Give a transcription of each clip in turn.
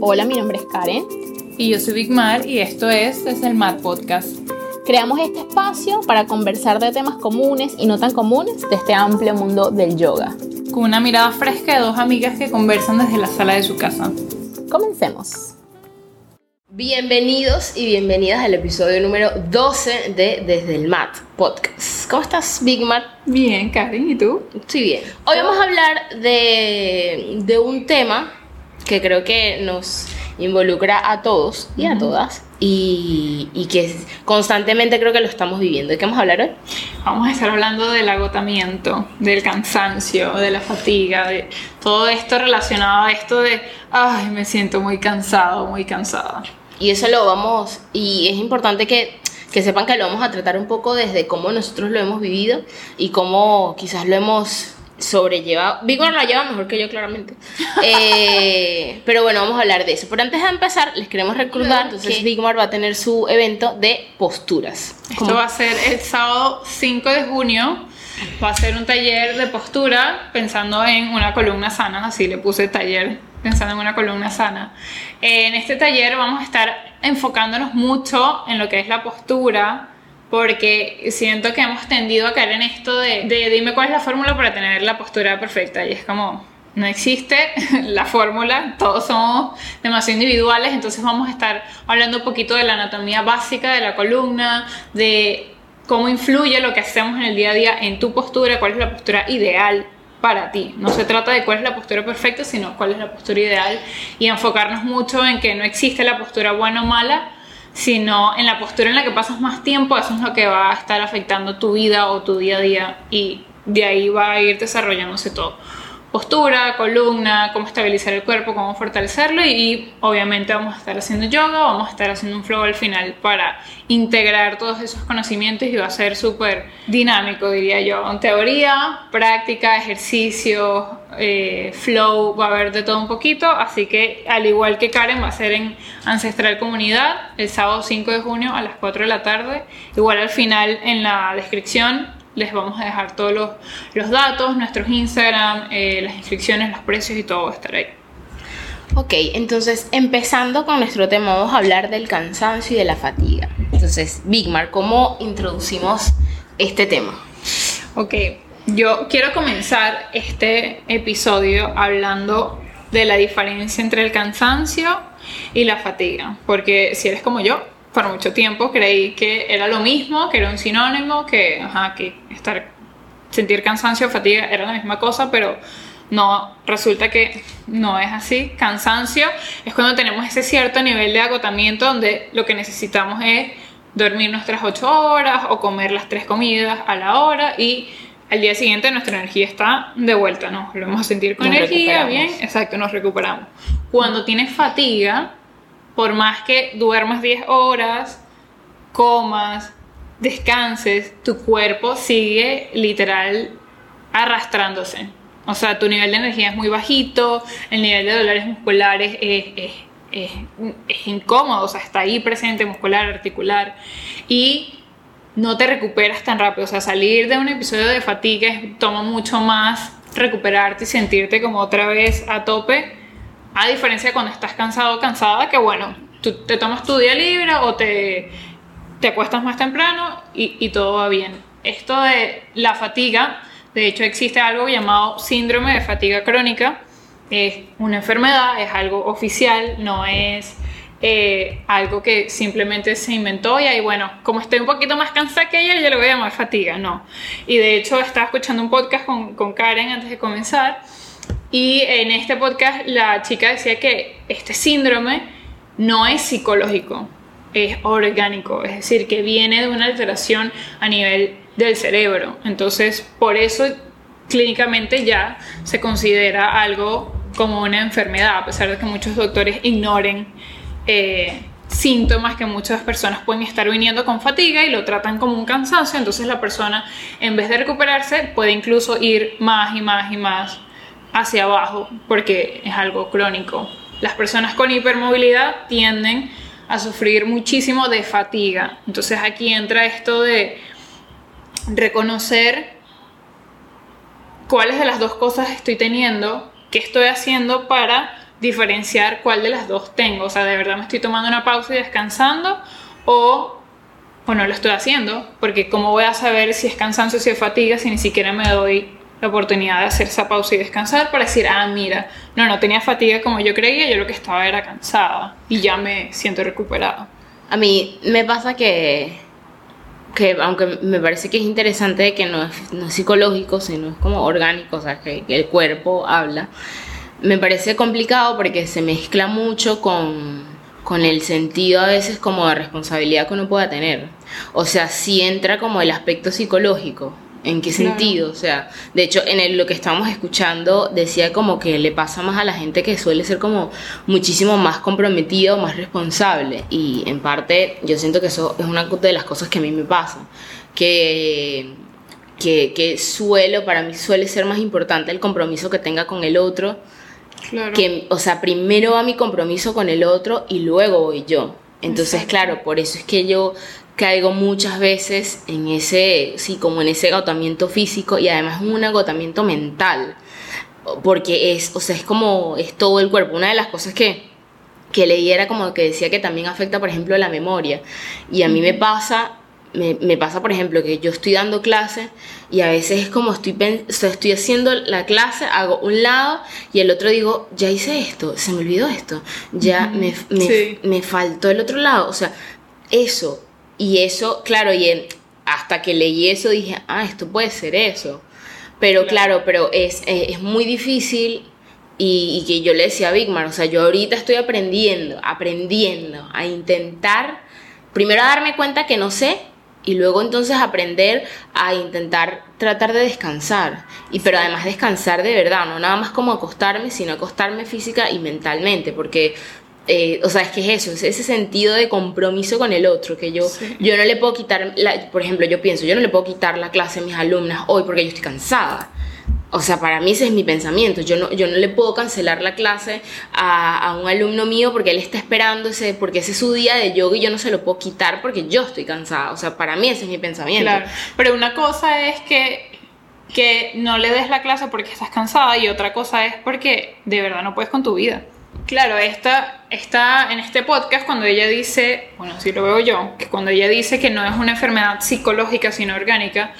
Hola, mi nombre es Karen. Y yo soy Big Mar y esto es Desde el Mar Podcast. Creamos este espacio para conversar de temas comunes y no tan comunes de este amplio mundo del yoga. Con una mirada fresca de dos amigas que conversan desde la sala de su casa. Comencemos. Bienvenidos y bienvenidas al episodio número 12 de Desde el Mat Podcast. ¿Cómo estás, Big Mar? Bien, Karen, ¿y tú? Estoy bien. Hoy vamos a hablar de, de un tema que creo que nos involucra a todos y a todas y, y, que constantemente creo que lo estamos viviendo. ¿De qué vamos a hablar hoy? Vamos a estar hablando del agotamiento, del cansancio, de la fatiga, de todo esto relacionado a esto de, ay, me siento muy cansado, muy cansada. Y eso lo vamos, y es importante que, que sepan que lo vamos a tratar un poco desde cómo nosotros lo hemos vivido y cómo quizás lo hemos sobrellevado. Vigor la lleva mejor que yo, claramente. Eh, pero bueno, vamos a hablar de eso. Pero antes de empezar, les queremos recordar, entonces Vigmar va a tener su evento de posturas. Esto va a ser el sábado 5 de junio. Va a ser un taller de postura pensando en una columna sana, así le puse taller pensando en una columna sana. En este taller vamos a estar enfocándonos mucho en lo que es la postura, porque siento que hemos tendido a caer en esto de, de dime cuál es la fórmula para tener la postura perfecta y es como no existe la fórmula, todos somos demasiado individuales, entonces vamos a estar hablando un poquito de la anatomía básica de la columna, de cómo influye lo que hacemos en el día a día en tu postura, cuál es la postura ideal para ti. No se trata de cuál es la postura perfecta, sino cuál es la postura ideal y enfocarnos mucho en que no existe la postura buena o mala, sino en la postura en la que pasas más tiempo, eso es lo que va a estar afectando tu vida o tu día a día y de ahí va a ir desarrollándose todo postura, columna, cómo estabilizar el cuerpo, cómo fortalecerlo y, obviamente vamos a estar haciendo yoga, vamos a estar haciendo un flow al final para integrar todos esos conocimientos y va a ser súper dinámico, diría yo. En teoría, práctica, ejercicio, eh, flow, va a haber de todo un poquito, así que al igual que Karen va a ser en Ancestral Comunidad el sábado 5 de junio a las 4 de la tarde, igual al final en la descripción les vamos a dejar todos los, los datos, nuestros Instagram, eh, las inscripciones, los precios y todo va a estar ahí. Ok, entonces empezando con nuestro tema, vamos a hablar del cansancio y de la fatiga. Entonces, Bigmar, ¿cómo introducimos este tema? Ok, yo quiero comenzar este episodio hablando de la diferencia entre el cansancio y la fatiga, porque si eres como yo, por mucho tiempo creí que era lo mismo, que era un sinónimo, que, ajá, que estar, sentir cansancio o fatiga era la misma cosa, pero no, resulta que no es así. Cansancio es cuando tenemos ese cierto nivel de agotamiento donde lo que necesitamos es dormir nuestras 8 horas o comer las tres comidas a la hora y al día siguiente nuestra energía está de vuelta, ¿no? Lo vamos a sentir con energía, bien, exacto, nos recuperamos. Cuando tienes fatiga, por más que duermas 10 horas, comas, descanses, tu cuerpo sigue literal arrastrándose. O sea, tu nivel de energía es muy bajito, el nivel de dolores musculares es, es, es, incómodo, o sea, está ahí presente muscular, articular, y no te recuperas tan rápido. O sea, salir de un episodio de fatiga toma mucho más recuperarte y sentirte como otra vez a tope a diferencia de cuando estás cansado o cansada, que bueno, tú te tomas tu día libre o te, te acuestas más temprano y, y todo va bien. Esto de la fatiga, de hecho existe algo llamado síndrome de fatiga crónica. Es una enfermedad, es algo oficial, no es eh, algo que simplemente se inventó y ahí, bueno, como estoy un poquito más cansada que ella, yo le voy a llamar fatiga, no. Y de hecho estaba escuchando un podcast con, con Karen antes de comenzar y en este podcast la chica decía que este síndrome no es psicológico, es orgánico, es decir, que viene de una alteración a nivel del cerebro. Entonces, por eso clínicamente ya se considera algo como una enfermedad, a pesar de que muchos doctores ignoren eh, síntomas que muchas personas pueden estar viniendo con fatiga y lo tratan como un cansancio, entonces la persona en vez de recuperarse puede incluso ir más y más y más hacia abajo porque es algo crónico. Las personas con hipermovilidad tienden a sufrir muchísimo de fatiga. Entonces aquí entra esto de reconocer cuáles de las dos cosas estoy teniendo, qué estoy haciendo para diferenciar cuál de las dos tengo. O sea, de verdad me estoy tomando una pausa y descansando o, o no lo estoy haciendo. Porque ¿cómo voy a saber si es cansancio o si es fatiga si ni siquiera me doy la oportunidad de hacer esa pausa y descansar para decir, ah, mira, no, no tenía fatiga como yo creía, yo lo que estaba era cansada y ya me siento recuperada. A mí me pasa que, que aunque me parece que es interesante que no es, no psicológico, sino es como orgánico, o sea, que, el cuerpo habla, me parece complicado porque se mezcla mucho con, con el sentido a veces como de responsabilidad que uno pueda tener. O sea, si entra como el aspecto psicológico. ¿En qué Claro. sentido? O sea, de hecho, en el- lo que estábamos escuchando decía como que le pasa más a la gente que suele ser como muchísimo más comprometida o más responsable. Y en parte yo siento que eso es una de las cosas que a mí me pasa. Que, que, que suelo, para mí suele ser más importante el compromiso que tenga con el otro Claro. que, o sea, primero va mi compromiso con el otro y luego voy yo. Entonces, Exacto. claro, por eso es que yo caigo muchas veces en ese, sí, como en ese agotamiento físico y además un agotamiento mental. Porque es, o sea, es como, es todo el cuerpo. Una de las cosas que, que leí era como que decía que también afecta, por ejemplo, la memoria. Y a mí me pasa, me, me pasa, por ejemplo, que yo estoy dando clase y a veces es como estoy, o sea, estoy haciendo la clase, hago un lado y el otro digo, ya hice esto, se me olvidó esto, ya me, me, Sí. me faltó el otro lado. O sea, eso. Y eso, claro, y en- hasta que leí eso dije, ah, esto puede ser eso. Pero claro, pero es, es muy difícil y, y que yo le decía a Bigmar, o sea, yo ahorita estoy aprendiendo, aprendiendo a intentar, primero a darme cuenta que no sé y luego entonces aprender a intentar tratar de descansar. Y pero además descansar de verdad, no nada más como acostarme, sino acostarme física y mentalmente, porque... eh, o sea, es que es eso, es ese sentido de compromiso con el otro, que yo, Sí. yo no le puedo quitar, la- por ejemplo, yo pienso, yo no le puedo quitar la clase a mis alumnas hoy porque yo estoy cansada. O sea, para mí ese es mi pensamiento. Yo no, yo no le puedo cancelar la clase a, a un alumno mío porque él está esperando ese, porque ese es su día de yoga y yo no se lo puedo quitar porque yo estoy cansada. O sea, para mí ese es mi pensamiento. Claro, pero una cosa es que, que no le des la clase porque estás cansada y otra cosa es porque de verdad no puedes con tu vida. Claro, esta, está en este podcast cuando ella dice, bueno, así lo veo yo, que cuando ella dice que no es una enfermedad psicológica sino orgánica,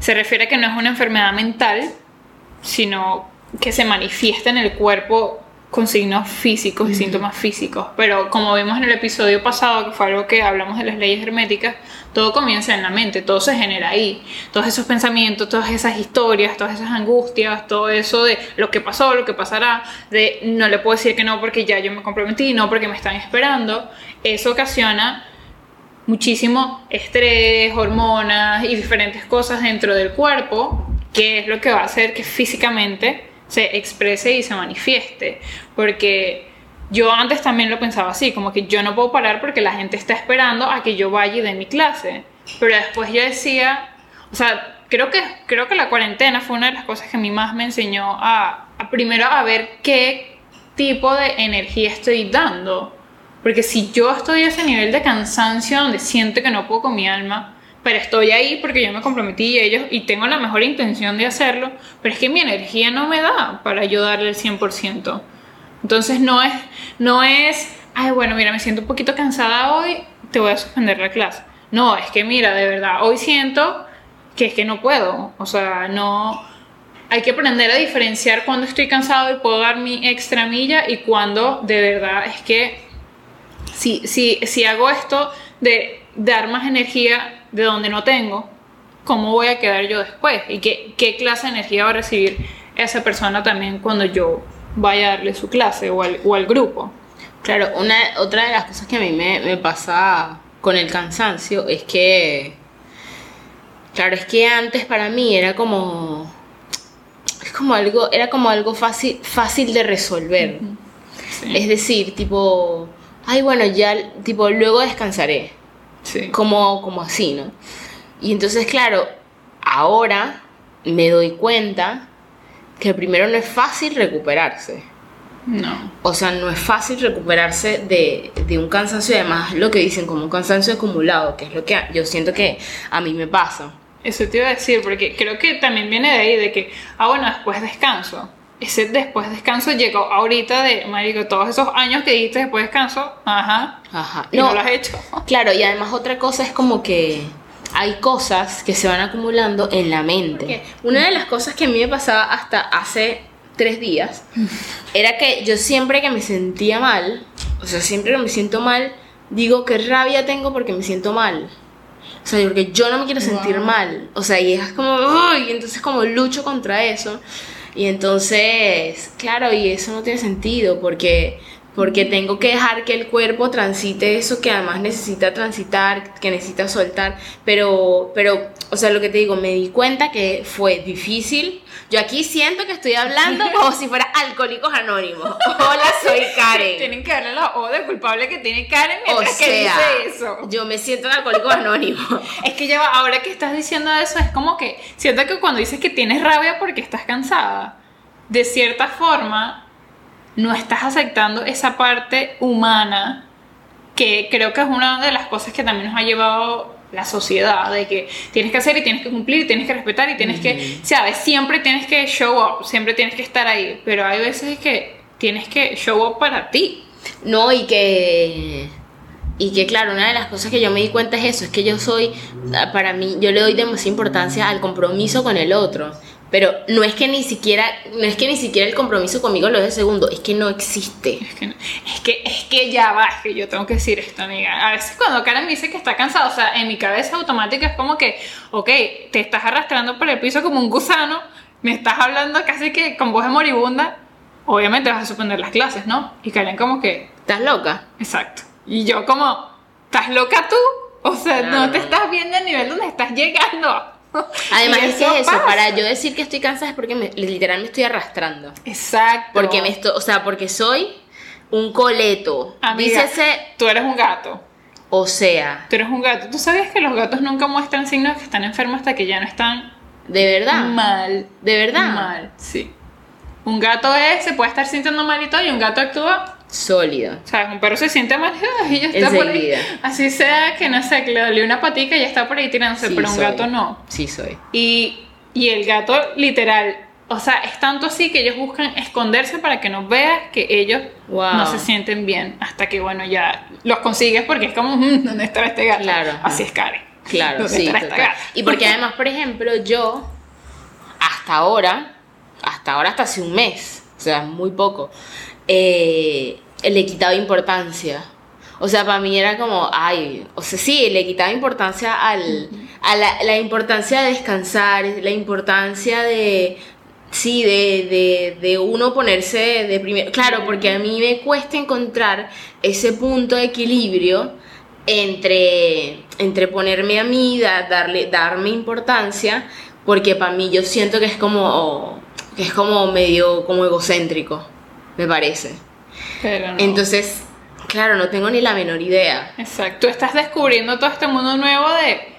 se refiere a que no es una enfermedad mental, sino que se manifiesta en el cuerpo con signos físicos y síntomas físicos. Pero como vimos en el episodio pasado, que fue algo que hablamos de las leyes herméticas, todo comienza en la mente, todo se genera ahí. Todos esos pensamientos, todas esas historias, todas esas angustias, todo eso de lo que pasó, lo que pasará, de no le puedo decir que no porque ya yo me comprometí, no porque me están esperando, eso ocasiona muchísimo estrés, hormonas y diferentes cosas dentro del cuerpo, que es lo que va a hacer que físicamente se exprese y se manifieste. Porque yo antes también lo pensaba así, como que yo no puedo parar porque la gente está esperando a que yo vaya y dé mi clase. Pero después yo decía, o sea, creo que, creo que la cuarentena fue una de las cosas que a mí más me enseñó a, a primero a ver qué tipo de energía estoy dando. Porque si yo estoy a ese nivel de cansancio donde siento que no puedo con mi alma, pero estoy ahí porque yo me comprometí y ellos y tengo la mejor intención de hacerlo, pero es que mi energía no me da para yo darle el 100%. Entonces no es, no es, ay, bueno, mira, me siento un poquito cansada hoy, te voy a suspender la clase. No, es que mira, de verdad, hoy siento que es que no puedo. O sea, no, hay que aprender a diferenciar cuando estoy cansado y puedo dar mi extra milla y cuando de verdad es que si, si, si hago esto de dar más energía de donde no tengo, ¿cómo voy a quedar yo después? ¿Y qué, qué clase de energía va a recibir esa persona también cuando yo vaya a darle su clase o al, o al grupo? Claro, una, otra de las cosas que a mí me, me pasa con el cansancio es que, claro, es que antes para mí era como, es como algo, era como algo fácil, fácil de resolver. Sí. Es decir, tipo, ay, bueno, ya, tipo, luego descansaré. Sí. Como, como así, ¿no? Y entonces, claro, ahora me doy cuenta que primero no es fácil recuperarse. No. O sea, no es fácil recuperarse de, de un cansancio, y además lo que dicen como un cansancio acumulado, que es lo que yo siento que a mí me pasa. Eso te iba a decir, porque creo que también viene de ahí, de que, ah, bueno, después descanso. Ese después descanso llegó ahorita de, marico, todos esos años que diste después descanso, ajá, Ajá. y no, lo has hecho. Claro, y además otra cosa es como que hay cosas que se van acumulando en la mente. Una de las cosas que a mí me pasaba hasta hace tres días era que yo siempre que me sentía mal, o sea, siempre que me siento mal, digo que rabia tengo porque me siento mal. O sea, porque yo no me quiero sentir Wow. mal. O sea, y es como, uy, y entonces como lucho contra eso. Y entonces, claro, y eso no tiene sentido porque porque tengo que dejar que el cuerpo transite eso que además necesita transitar, que necesita soltar, pero pero o sea, lo que te digo, me di cuenta que fue difícil. Yo aquí siento que estoy hablando como si fuera alcohólicos anónimos. Hola, soy Karen. Tienen que darle la O de culpable que tiene Karen O mientras que sea, dice eso. yo me siento alcohólico anónimo. Es que ya ahora que estás diciendo eso, es como que siento que cuando dices que tienes rabia porque estás cansada, de cierta forma, no estás aceptando esa parte humana que creo que es una de las cosas que también nos ha llevado la sociedad, de que tienes que hacer y tienes que cumplir, y tienes que respetar y tienes que, sabes, siempre tienes que show up, siempre tienes que estar ahí, pero hay veces que tienes que show up para ti. No, y que. Y que, claro, una de las cosas que yo me di cuenta es eso: es que yo soy. Para mí, yo le doy demasiada importancia al compromiso con el otro. Pero no es que ni siquiera. No es que ni siquiera el compromiso conmigo lo de segundo, es que no existe. Es que, no- es que, es que ya va, es que yo tengo que decir esto, amiga. A veces cuando Karen me dice que está cansada, o sea, en mi cabeza automática es como que, ok, te estás arrastrando por el piso como un gusano, me estás hablando casi que con voz de moribunda, obviamente vas a suspender las clases, ¿no? Y Karen como que, ¿Estás loca? exacto. Y yo como, ¿estás loca tú? O sea, no Claro. te estás viendo al nivel donde estás llegando. Además, es que es eso. pasa. Para yo decir que estoy cansada es porque me, literal me estoy arrastrando. Exacto. Porque me estoy. O sea, porque soy un coleto. Amiga, Dícese. tú eres un gato. O sea, Tú eres un gato. ¿Tú sabías que los gatos nunca muestran signos de que están enfermos hasta que ya no están de verdad. mal? De verdad. Mal, sí. Un gato es, se puede estar sintiendo mal y todo, y un gato actúa, Sólido. ¿sabes? Un perro se siente mal y ya está por ahí. Así sea que no sé, que le dolió una patica y ya está por ahí tirándose, Sí, pero un gato no. Sí, soy. Y, y el gato, literal, o sea, es tanto así que ellos buscan esconderse para que no veas que ellos Wow. no se sienten bien. Hasta que, bueno, ya los consigues porque es como, "Mm, ¿dónde estará este gato? Claro. Así es Karen. Claro, ¿Dónde sí. esta total. gata? Y porque además, por ejemplo, yo, hasta ahora, hasta ahora, hasta hace un mes, o sea, muy poco, eh, le he quitado importancia. O sea, para mí era como, ay, o sea, sí, le quitaba importancia al, a la, la importancia de descansar, la importancia de, sí, de, de, de uno ponerse de primero. Claro, porque a mí me cuesta encontrar ese punto de equilibrio entre, entre ponerme a mí, da- darle, darme importancia, porque para mí yo siento que es como, que es como medio como egocéntrico, me parece. Pero no. Entonces, claro, no tengo ni la menor idea. Exacto, tú estás descubriendo todo este mundo nuevo de,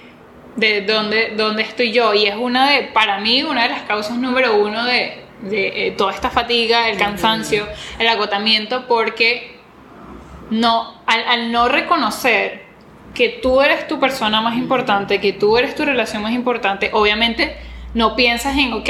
de dónde, dónde estoy yo y es una de, para mí, una de las causas número uno de, de, eh, toda esta fatiga, el cansancio, el agotamiento, porque no, al, al no reconocer que tú eres tu persona más importante, que tú eres tu relación más importante, obviamente no piensas en, ok,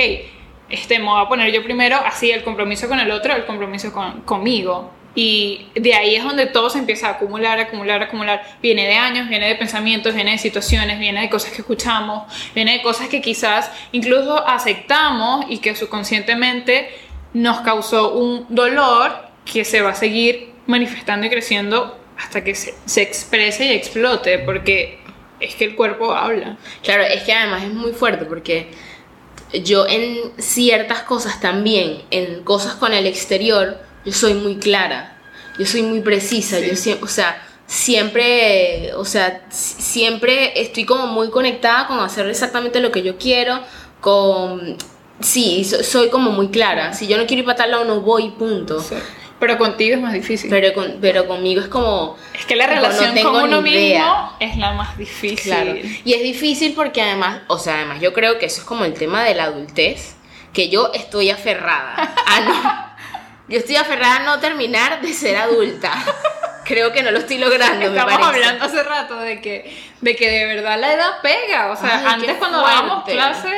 este, me voy a poner yo primero, así el compromiso con el otro, el compromiso con, conmigo. Y de ahí es donde todo se empieza a acumular, acumular, acumular. Viene de años, viene de pensamientos, viene de situaciones, viene de cosas que escuchamos, viene de cosas que quizás incluso aceptamos y que subconscientemente nos causó un dolor que se va a seguir manifestando y creciendo hasta que se, se exprese y explote, porque es que el cuerpo habla. Claro, es que además es muy fuerte porque yo en ciertas cosas también, en cosas con el exterior, yo soy muy clara, yo soy muy precisa, yo siempre, o sea, siempre, o sea, si- siempre estoy como muy conectada con hacer exactamente lo que yo quiero, con, sí, so- soy como muy clara, si yo no quiero ir para tal lado no voy, punto. Pero contigo es más difícil. Pero, con- pero conmigo es como... es que la no relación tengo con uno mismo es la más difícil. Claro. Y es difícil porque además, o sea, además yo creo que eso es como el tema de la adultez, que yo estoy aferrada a no, yo estoy aferrada a no terminar de ser adulta. Creo que no lo estoy logrando, me Estamos parece. hablando hace rato de que, de que de verdad la edad pega. O sea, Ay, antes cuando dábamos clases,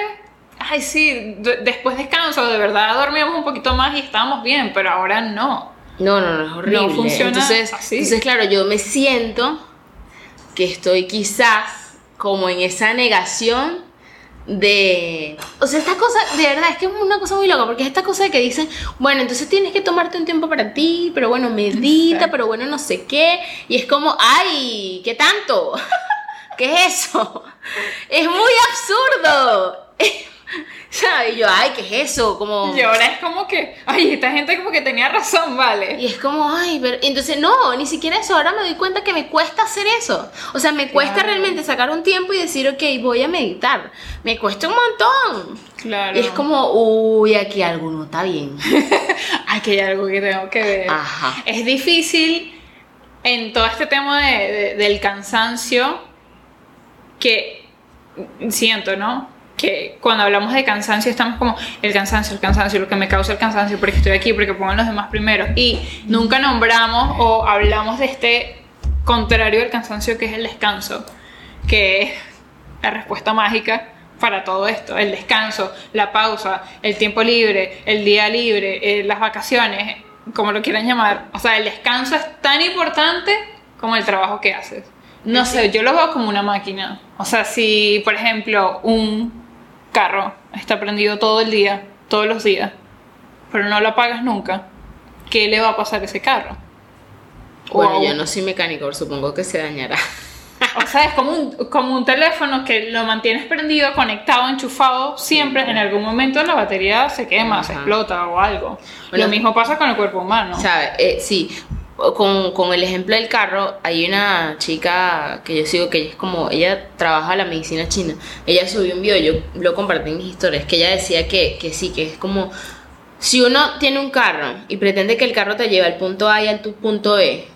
ay, sí, después descanso, de verdad dormíamos un poquito más y estábamos bien, pero ahora no. No, no, no, es horrible. No funciona entonces, así. entonces, claro, yo me siento que estoy quizás como en esa negación de... O sea, esta cosa, de verdad, es que es una cosa muy loca, porque es esta cosa de que dicen, bueno, entonces tienes que tomarte un tiempo para ti, pero bueno, medita, Exacto. pero bueno, no sé qué. Y es como, ay, ¿qué tanto? ¿Qué es eso? Es muy absurdo. ¿Sabes? Y yo, ay, ¿qué es eso? Como... Y ahora es como que, ay, esta gente como que tenía razón, vale. Y es como, ay, pero entonces no, ni siquiera eso. Ahora me doy cuenta que me cuesta hacer eso. O sea, me cuesta Claro. realmente sacar un tiempo y decir, ok, voy a meditar. Me cuesta un montón. Claro. Y es como, uy, aquí algo no está bien. Ay, que hay algo que tengo que ver. Ajá. Es difícil en todo este tema de- de- del cansancio que siento, ¿no? Que cuando hablamos de cansancio estamos como el cansancio, el cansancio, lo que me causa el cansancio, porque estoy aquí, porque pongo a los demás primero. Y nunca nombramos o hablamos de este contrario del cansancio que es el descanso, que es la respuesta mágica para todo esto, el descanso, la pausa, el tiempo libre, el día libre, eh, las vacaciones, como lo quieran llamar. O sea, el descanso es tan importante como el trabajo que haces. No sé, yo lo veo como una máquina. O sea, si, por ejemplo, un carro está prendido todo el día, todos los días, pero no lo apagas nunca, ¿qué le va a pasar a ese carro? Bueno, yo no soy mecánico, supongo que se dañará. O sea, es como un, como un teléfono que lo mantienes prendido, conectado, enchufado, siempre en algún momento la batería se quema, se explota o algo. Bueno, lo mismo pasa con el cuerpo humano. ¿Sabes? Eh, sí, con, con el ejemplo del carro, hay una chica que yo sigo que ella es como, ella trabaja la medicina china. Ella subió un video, yo lo compartí en mis historias, que ella decía que, que sí, que es como, si uno tiene un carro y pretende que el carro te lleve al punto A y al punto E,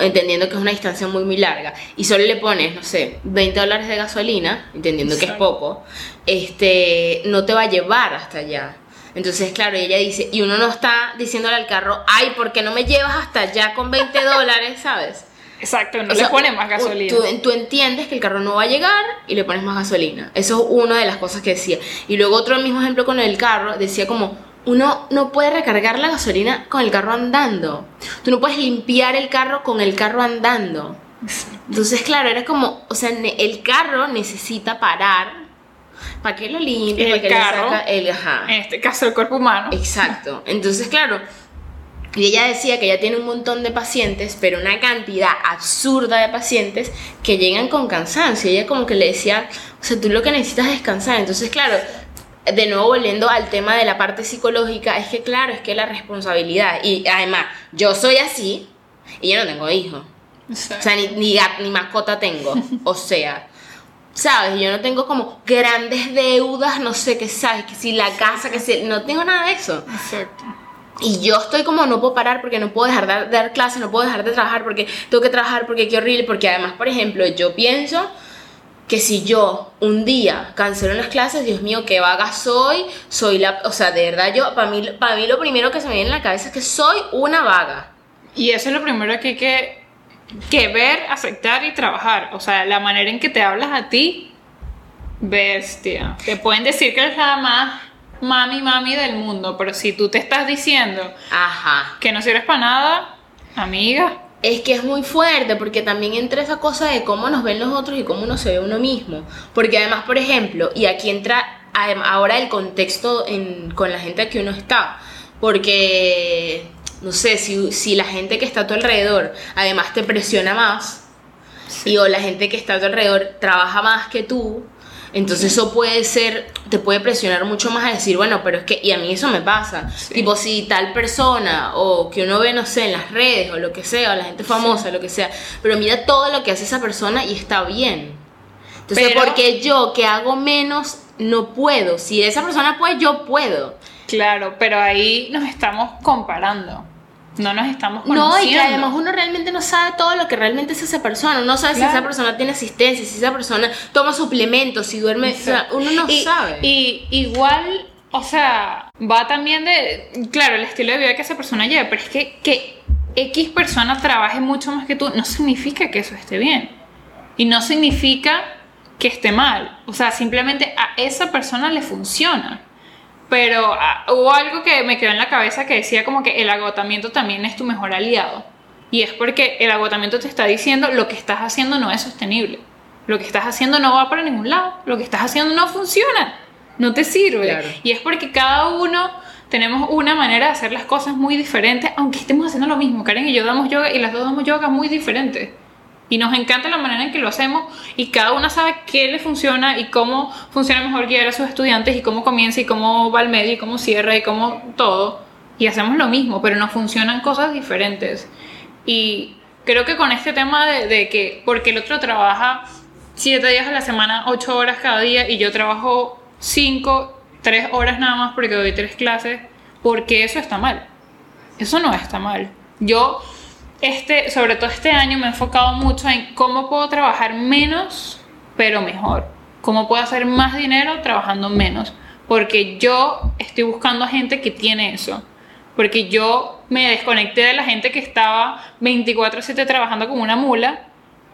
entendiendo que es una distancia muy muy larga, y solo le pones, no sé, 20 dólares de gasolina, entendiendo que es poco, este, no te va a llevar hasta allá. Entonces, claro, ella dice, y uno no está diciéndole al carro, ay, ¿por qué no me llevas hasta allá con 20 dólares, sabes? Exacto, no O le sea, pone más gasolina. Tú, tú entiendes que el carro no va a llegar y le pones más gasolina. Eso es una de las cosas que decía. Y luego otro mismo ejemplo con el carro, decía como, uno no puede recargar la gasolina con el carro andando. Tú no puedes limpiar el carro con el carro andando. Entonces, claro, era como, o sea, el carro necesita parar. ¿Para qué lo limpia? El ¿Para qué le carro. saca el, ajá. En este caso, el cuerpo humano. Exacto. Entonces, claro, y ella decía que ella tiene un montón de pacientes, pero una cantidad absurda de pacientes que llegan con cansancio. Ella como que le decía, o sea, tú lo que necesitas es descansar. Entonces, claro, de nuevo volviendo al tema de la parte psicológica, es que claro, es que la responsabilidad, y además, yo soy así y yo no tengo hijos. O sea, ni, ni mascota tengo. O sea, ¿sabes? Yo no tengo como grandes deudas, no sé qué, ¿sabes? Que si la casa, que si... No tengo nada de eso. Exacto. Y yo estoy como, no puedo parar porque no puedo dejar de dar, clases, no puedo dejar de trabajar porque tengo que trabajar porque qué horrible. Porque además, por ejemplo, yo pienso que si yo un día cancelo las clases, Dios mío, qué vaga soy, soy la... O sea, de verdad, yo, para mí, para mí lo primero que se me viene en la cabeza es que soy una vaga. Y eso es lo primero que hay que, que ver, aceptar y trabajar. O sea, la manera en que te hablas a ti, bestia. Te pueden decir que eres la más mami, mami del mundo, pero si tú te estás diciendo Ajá. que no sirves para nada, amiga, Es que es muy fuerte porque también entra esa cosa de cómo nos ven los otros y cómo uno se ve uno mismo. Porque además, por ejemplo, y aquí entra ahora el contexto en- con la gente que uno está. Porque, no sé, si, si la gente que está a tu alrededor además te presiona más, y o la gente que está a tu alrededor trabaja más que tú, entonces eso puede ser, te puede presionar mucho más a decir, bueno, pero es que, y a mí eso me pasa, Sí. tipo si tal persona o que uno ve, no sé, en las redes o lo que sea, o la gente famosa, lo que sea, pero mira todo lo que hace esa persona y está bien. Entonces, Pero- porque yo que hago menos, no puedo. Si esa persona puede, yo puedo. claro, pero ahí nos estamos comparando. No nos estamos No, conociendo. y que además uno realmente no sabe todo lo que realmente es esa persona. No sabe si esa persona tiene asistencia, si esa persona toma suplementos, si duerme. o sea, uno no y, sabe. Y igual, o sea, va también de, claro, el estilo de vida que esa persona lleva, pero es que que X persona trabaje mucho más que tú no significa que eso esté bien. Y no significa que esté mal. O sea, simplemente a esa persona le funciona. Pero ah, hubo algo que me quedó en la cabeza que decía como que el agotamiento también es tu mejor aliado. Y es porque el agotamiento te está diciendo lo que estás haciendo no es sostenible. Lo que estás haciendo no va para ningún lado. Lo que estás haciendo no funciona. No te sirve. Claro. Y es porque cada uno tenemos una manera de hacer las cosas muy diferentes, aunque estemos haciendo lo mismo. Karen y yo damos yoga y las dos damos yoga muy diferentes. Y nos encanta la manera en que lo hacemos y cada una sabe qué le funciona y cómo funciona mejor guiar a sus estudiantes y cómo comienza y cómo va al medio y cómo cierra y cómo todo. Y hacemos lo mismo, pero nos funcionan cosas diferentes. Y creo que con este tema de, de que, porque el otro trabaja siete días a la semana, ocho horas cada día y yo trabajo cinco, tres horas nada más porque doy tres clases, porque eso está mal. Eso no está mal. Yo, este, sobre todo este año, me he enfocado mucho en cómo puedo trabajar menos, pero mejor. Cómo puedo hacer más dinero trabajando menos. Porque yo estoy buscando a gente que tiene eso. Porque yo me desconecté de la gente que estaba 24/7 trabajando como una mula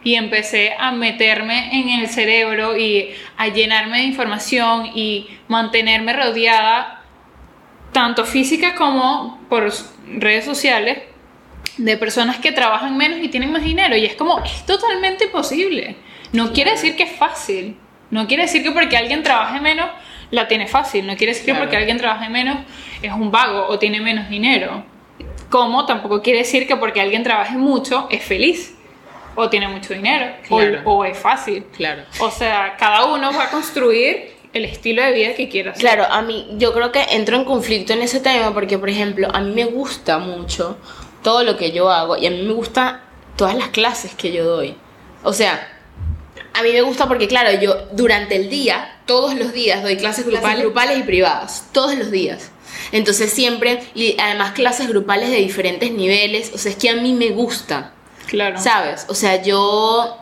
y empecé a meterme en el cerebro y a llenarme de información y mantenerme rodeada tanto física como por redes sociales de personas que trabajan menos y tienen más dinero y es como es totalmente posible. No quiere decir que es fácil. No quiere decir que porque alguien trabaje menos la tiene fácil. No quiere decir que porque alguien trabaje menos es un vago o tiene menos dinero. Como tampoco quiere decir que porque alguien trabaje mucho es feliz o tiene mucho dinero o- Claro. o, es fácil. Claro. o sea cada uno va a construir el estilo de vida que quiera Claro, a mí yo creo que entro en conflicto en ese tema porque, por ejemplo, a mí me gusta mucho todo lo que yo hago y a mí me gusta todas las clases que yo doy. O sea, a mí me gusta porque, claro, yo durante el día, todos los días doy clases grupales, grupales y privadas, todos los días. Entonces siempre, y además clases grupales de diferentes niveles, o sea, es que a mí me gusta. claro ¿Sabes? O sea, yo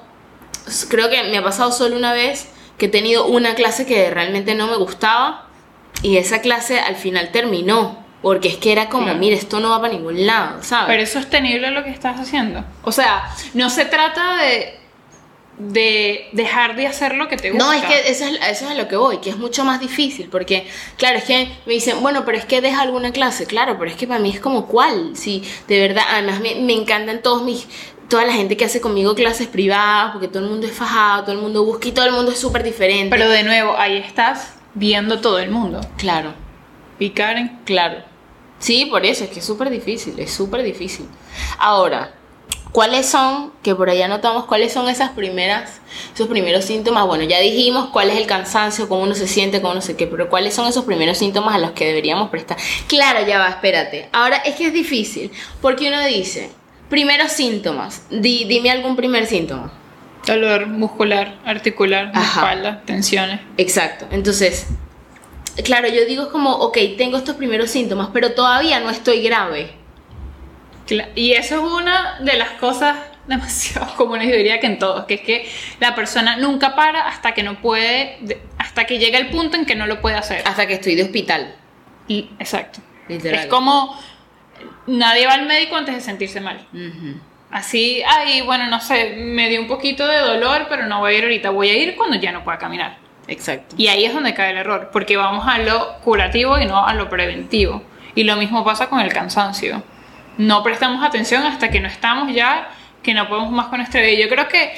creo que me ha pasado solo una vez que he tenido una clase que realmente no me gustaba y esa clase al final terminó. Porque es que era como, mire, esto no va para ningún lado, ¿sabes? Pero es sostenible lo que estás haciendo. O sea, no se trata de, de dejar de hacer lo que te gusta. No, es que eso es, eso es a lo que voy, que es mucho más difícil, porque, claro, es que me dicen, bueno, pero es que deja alguna clase, claro, pero es que para mí es como cuál, sí, de verdad, además me, me encantan todos mis, toda la gente que hace conmigo clases privadas, porque todo el mundo es fajado, todo el mundo busca y todo el mundo es súper diferente. Pero de nuevo, ahí estás viendo todo el mundo. claro, Y Karen, claro. Sí, por eso, es que es súper difícil, es súper difícil. Ahora, ¿cuáles son, que por allá notamos, cuáles son esas primeras, esos primeros síntomas? Bueno, ya dijimos cuál es el cansancio, cómo uno se siente, cómo no sé qué, pero ¿cuáles son esos primeros síntomas a los que deberíamos prestar? Claro, ya va, espérate. Ahora, es que es difícil, porque uno dice, primeros síntomas, Di- dime algún primer síntoma. dolor muscular, articular, Ajá. espalda, tensiones. Exacto. Entonces, claro, yo digo como, ok, tengo estos primeros síntomas, pero todavía no estoy grave. Y eso es una de las cosas demasiado comunes, yo diría que en todos, que es que la persona nunca para hasta que no puede, de- hasta que llega el punto en que no lo puede hacer. Hasta que estoy de hospital. Y- exacto. Literal. Es como nadie va al médico antes de sentirse mal. Así, ay, bueno, no sé, me dio un poquito de dolor, pero no voy a ir ahorita, voy a ir cuando ya no pueda caminar. Exacto. Y ahí es donde cae el error, porque vamos a lo curativo y no a lo preventivo. Y lo mismo pasa con el cansancio. No prestamos atención hasta que no estamos ya, que no podemos más con nuestra vida. Yo creo que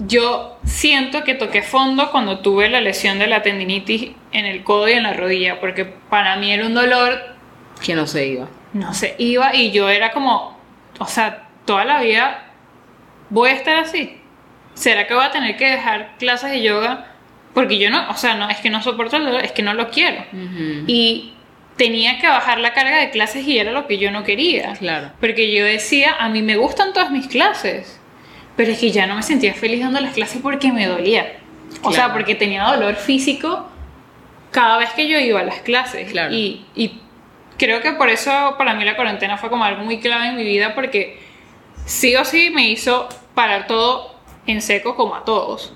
yo siento que toqué fondo cuando tuve la lesión de la tendinitis en el codo y en la rodilla, porque para mí era un dolor Que no se iba. no sé, iba y yo era como, o sea, toda la vida voy a estar así. ¿Será que voy a tener que dejar clases de yoga? Porque yo no, o sea, no es que no soporto el dolor, es que no lo quiero. Y tenía que bajar la carga de clases y era lo que yo no quería. Claro. Porque yo decía, a mí me gustan todas mis clases, pero es que ya no me sentía feliz dando las clases porque me dolía. O sea, Claro. porque tenía dolor físico cada vez que yo iba a las clases. Claro. Y, y creo que por eso para mí la cuarentena fue como algo muy clave en mi vida porque sí o sí me hizo parar todo en seco como a todos.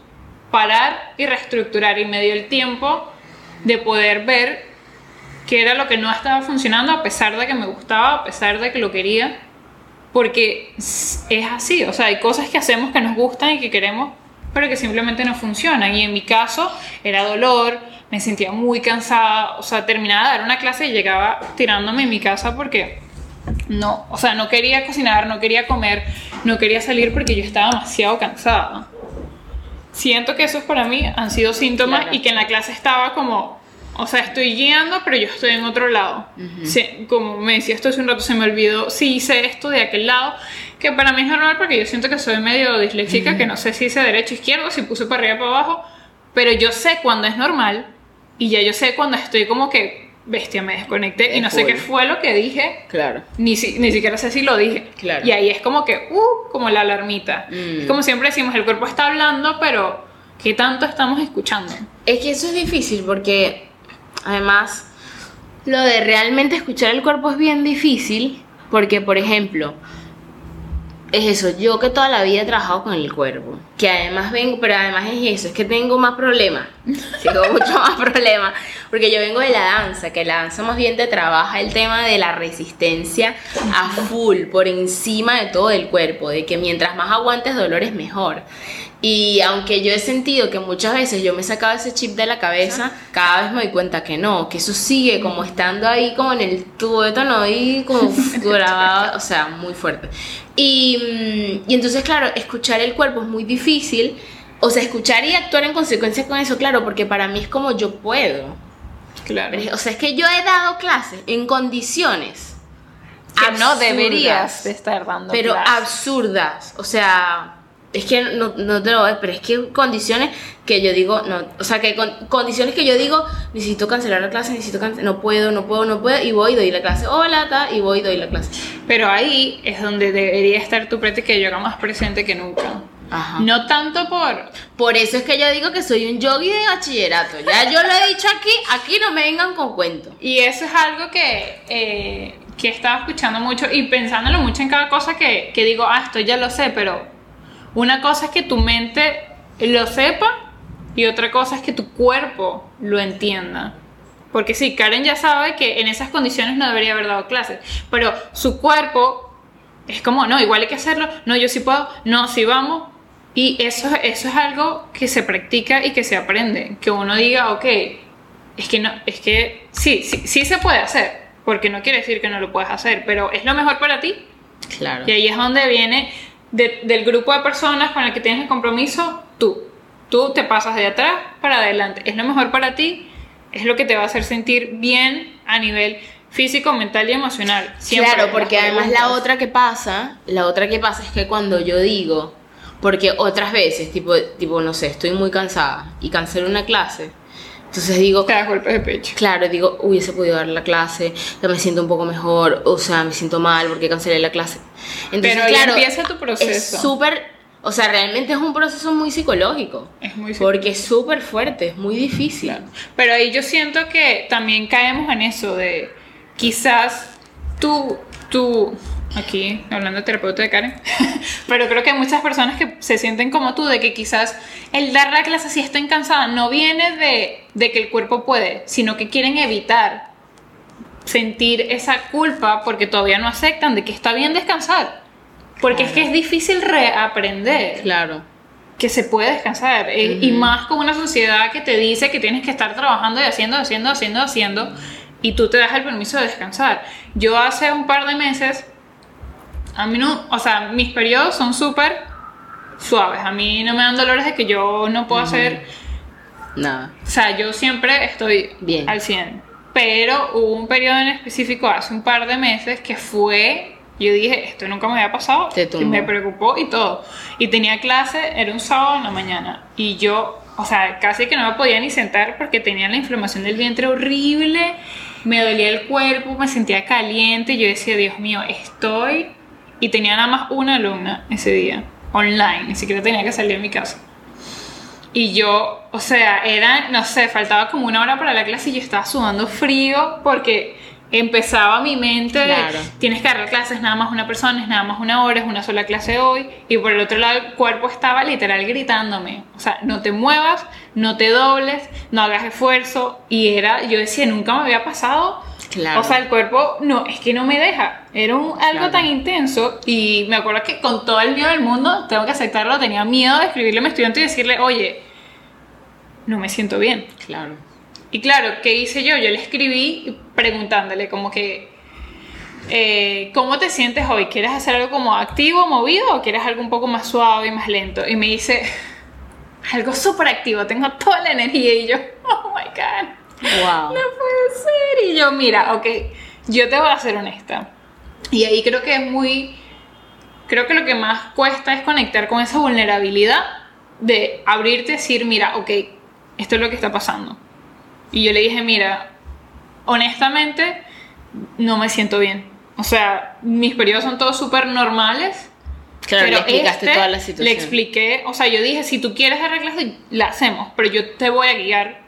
Parar y reestructurar y me dio el tiempo de poder ver qué era lo que no estaba funcionando a pesar de que me gustaba, a pesar de que lo quería. Porque es así, o sea, hay cosas que hacemos que nos gustan y que queremos, pero que simplemente no funcionan. Y en mi caso era dolor, me sentía muy cansada, o sea, terminaba de dar una clase y llegaba tirándome en mi casa porque no, o sea, no quería cocinar, no quería comer, no quería salir porque yo estaba demasiado cansada. Siento que esos para mí han sido síntomas Claro. y que en la clase estaba como, o sea, estoy guiando, pero yo estoy en otro lado. Se- como me decía esto hace un rato, se me olvidó si hice esto de aquel lado, que para mí es normal porque yo siento que soy medio disléxica, que no sé si hice derecho izquierdo, si puse para arriba para abajo, pero yo sé cuando es normal y ya yo sé cuando estoy como que, bestia, me desconecté y no sé qué fue lo que dije. Claro. Ni, si- ni siquiera sé si lo dije. Claro. Y ahí es como que, uh, como la alarmita. Mm. Es como siempre decimos, el cuerpo está hablando, pero ¿qué tanto estamos escuchando? Es que eso es difícil porque además lo de realmente escuchar el cuerpo es bien difícil porque, por ejemplo, es eso, yo que toda la vida he trabajado con el cuerpo, que además vengo, pero además es eso, es que tengo más problemas, tengo mucho más problemas, porque yo vengo de la danza, que la danza más bien te trabaja el tema de la resistencia a full, por encima de todo el cuerpo, de que mientras más aguantes dolor es mejor. Y aunque yo he sentido que muchas veces yo me he sacado ese chip de la cabeza, cada vez me doy cuenta que no, que eso sigue como estando ahí como en el tubo de tono y como grabado, o sea, muy fuerte. Y, mm, y entonces, claro, escuchar el cuerpo es muy difícil, o sea, escuchar y actuar en consecuencia con eso, claro, porque para mí es como yo puedo. Claro. O sea, es que yo he dado clases en condiciones Que no absurdas, deberías de estar dando pero clases. absurdas. O sea, es que no, no te lo voy, pero es que condiciones que yo digo, no, o sea, que con, condiciones que yo digo, necesito cancelar la clase, necesito cancelar, no puedo, no puedo, no puedo, y voy y doy la clase, hola, ta, y voy y doy la clase. Pero ahí es donde debería estar tu práctica de yoga más presente que nunca. Ajá. No tanto por... Por eso es que yo digo que soy un yogi de bachillerato. Ya yo lo he dicho aquí, aquí no me vengan con cuentos. Y eso es algo que, eh, que he estado escuchando mucho y pensándolo mucho en cada cosa que, que digo, ah, esto ya lo sé, pero una cosa es que tu mente lo sepa y otra cosa es que tu cuerpo lo entienda. Porque sí, Karen ya sabe que en esas condiciones no debería haber dado clases, pero su cuerpo es como, no, igual hay que hacerlo, no, yo sí puedo, no, sí vamos. Y eso, eso es algo que se practica y que se aprende. Que uno diga, ok, es que no, es que sí, sí, sí se puede hacer, porque no quiere decir que no lo puedas hacer, pero es lo mejor para ti. Claro. Y ahí es donde viene de- del grupo de personas con el que tienes el compromiso, tú. Tú te pasas de atrás para adelante. Es lo mejor para ti, es lo que te va a hacer sentir bien a nivel físico, mental y emocional. Siempre claro, porque además la otra que pasa, la otra que pasa es que cuando yo digo, porque otras veces, tipo, tipo no sé, estoy muy cansada y cancelo una clase, entonces digo, Te das golpes de pecho. claro, digo, hubiese podido dar la clase, ya me siento un poco mejor, o sea, me siento mal porque cancelé la clase. Entonces, Pero ahí claro, empieza tu es proceso. súper, o sea, realmente es un proceso muy psicológico, Es muy porque es súper fuerte, es muy difícil. Pero ahí yo siento que también caemos en eso de quizás tú, tú, aquí hablando de terapeuta de Karen, pero creo que hay muchas personas que se sienten como tú, de que quizás el dar la clase si estén cansadas no viene de, de que el cuerpo puede, sino que quieren evitar sentir esa culpa porque todavía no aceptan de que está bien descansar. Porque es que es difícil reaprender Claro. que se puede descansar. eh, Y más con una sociedad que te dice que tienes que estar trabajando y haciendo, haciendo, haciendo, haciendo, y tú te das el permiso de descansar. Yo hace un par de meses, a mí no, o sea, mis periodos son súper suaves. A mí no me dan dolores de que yo no puedo hacer, Nada. o sea, yo siempre estoy Bien. al 100. Pero hubo un periodo en específico hace un par de meses que fue, yo dije, esto nunca me había pasado, y me preocupó y todo. Y tenía clase, era un sábado en la mañana, y yo, o sea, casi que no me podía ni sentar porque tenía la inflamación del vientre horrible, me dolía el cuerpo, me sentía caliente, y yo decía, Dios mío, estoy... Y tenía nada más una alumna ese día, online, ni siquiera tenía que salir de mi casa. Y yo, o sea, era, no sé, faltaba como una hora para la clase y yo estaba sudando frío porque empezaba mi mente de Claro. tienes que agarrar clases nada más una persona, es nada más una hora, es una sola clase hoy. Y por el otro lado el cuerpo estaba literal gritándome. O sea, no te muevas, no te dobles, no hagas esfuerzo. Y era, yo decía, nunca me había pasado. Claro. O sea, el cuerpo, no, es que no me deja. Era un- algo Claro. tan intenso. Y me acuerdo que con todo el miedo del mundo, tengo que aceptarlo, tenía miedo de escribirle a mi estudiante y decirle, oye, no me siento bien. Claro. Y claro, ¿qué hice yo? Yo le escribí preguntándole como que, eh, ¿cómo te sientes hoy? ¿Quieres hacer algo como activo, movido o quieres algo un poco más suave y más lento? Y me dice, algo súper activo, tengo toda la energía y yo, oh my god, Wow. no puede ser. Y yo, mira, ok, yo te voy a ser honesta. Y ahí creo que es muy, creo que lo que más cuesta es conectar con esa vulnerabilidad de abrirte y decir, mira, ok, esto es lo que está pasando. Y yo le dije, mira, honestamente, no me siento bien. O sea, mis periodos son todos súper normales. Claro, le pero explicaste este, toda la situación. Le expliqué, o sea, yo dije, si tú quieres arreglar, la hacemos, pero yo te voy a guiar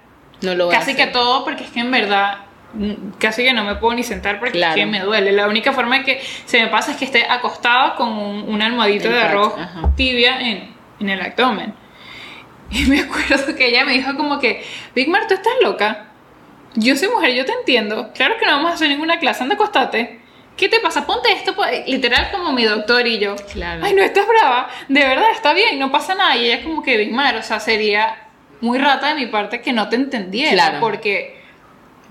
No lo voy a casi que hacer. todo porque es que en verdad mm, casi que no me puedo ni sentar porque Claro. es que me duele. La única forma de que se me pasa es que esté acostado con un, un almohadito El de arroz ajá. tibia en, en el abdomen. Y me acuerdo que ella me dijo como que, Big Mar, tú estás loca. Yo soy mujer, yo te entiendo. Claro que no vamos a hacer ninguna clase, anda acostate. ¿Qué te pasa? Ponte esto, po-". literal como mi doctor y yo. Claro. Ay, no estás brava. De verdad, está bien, no pasa nada. Y ella es como que, Big Mar, o sea, sería muy rata de mi parte que no te entendiera. Claro. Porque,